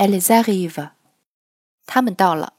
Elizaveta，他们到了。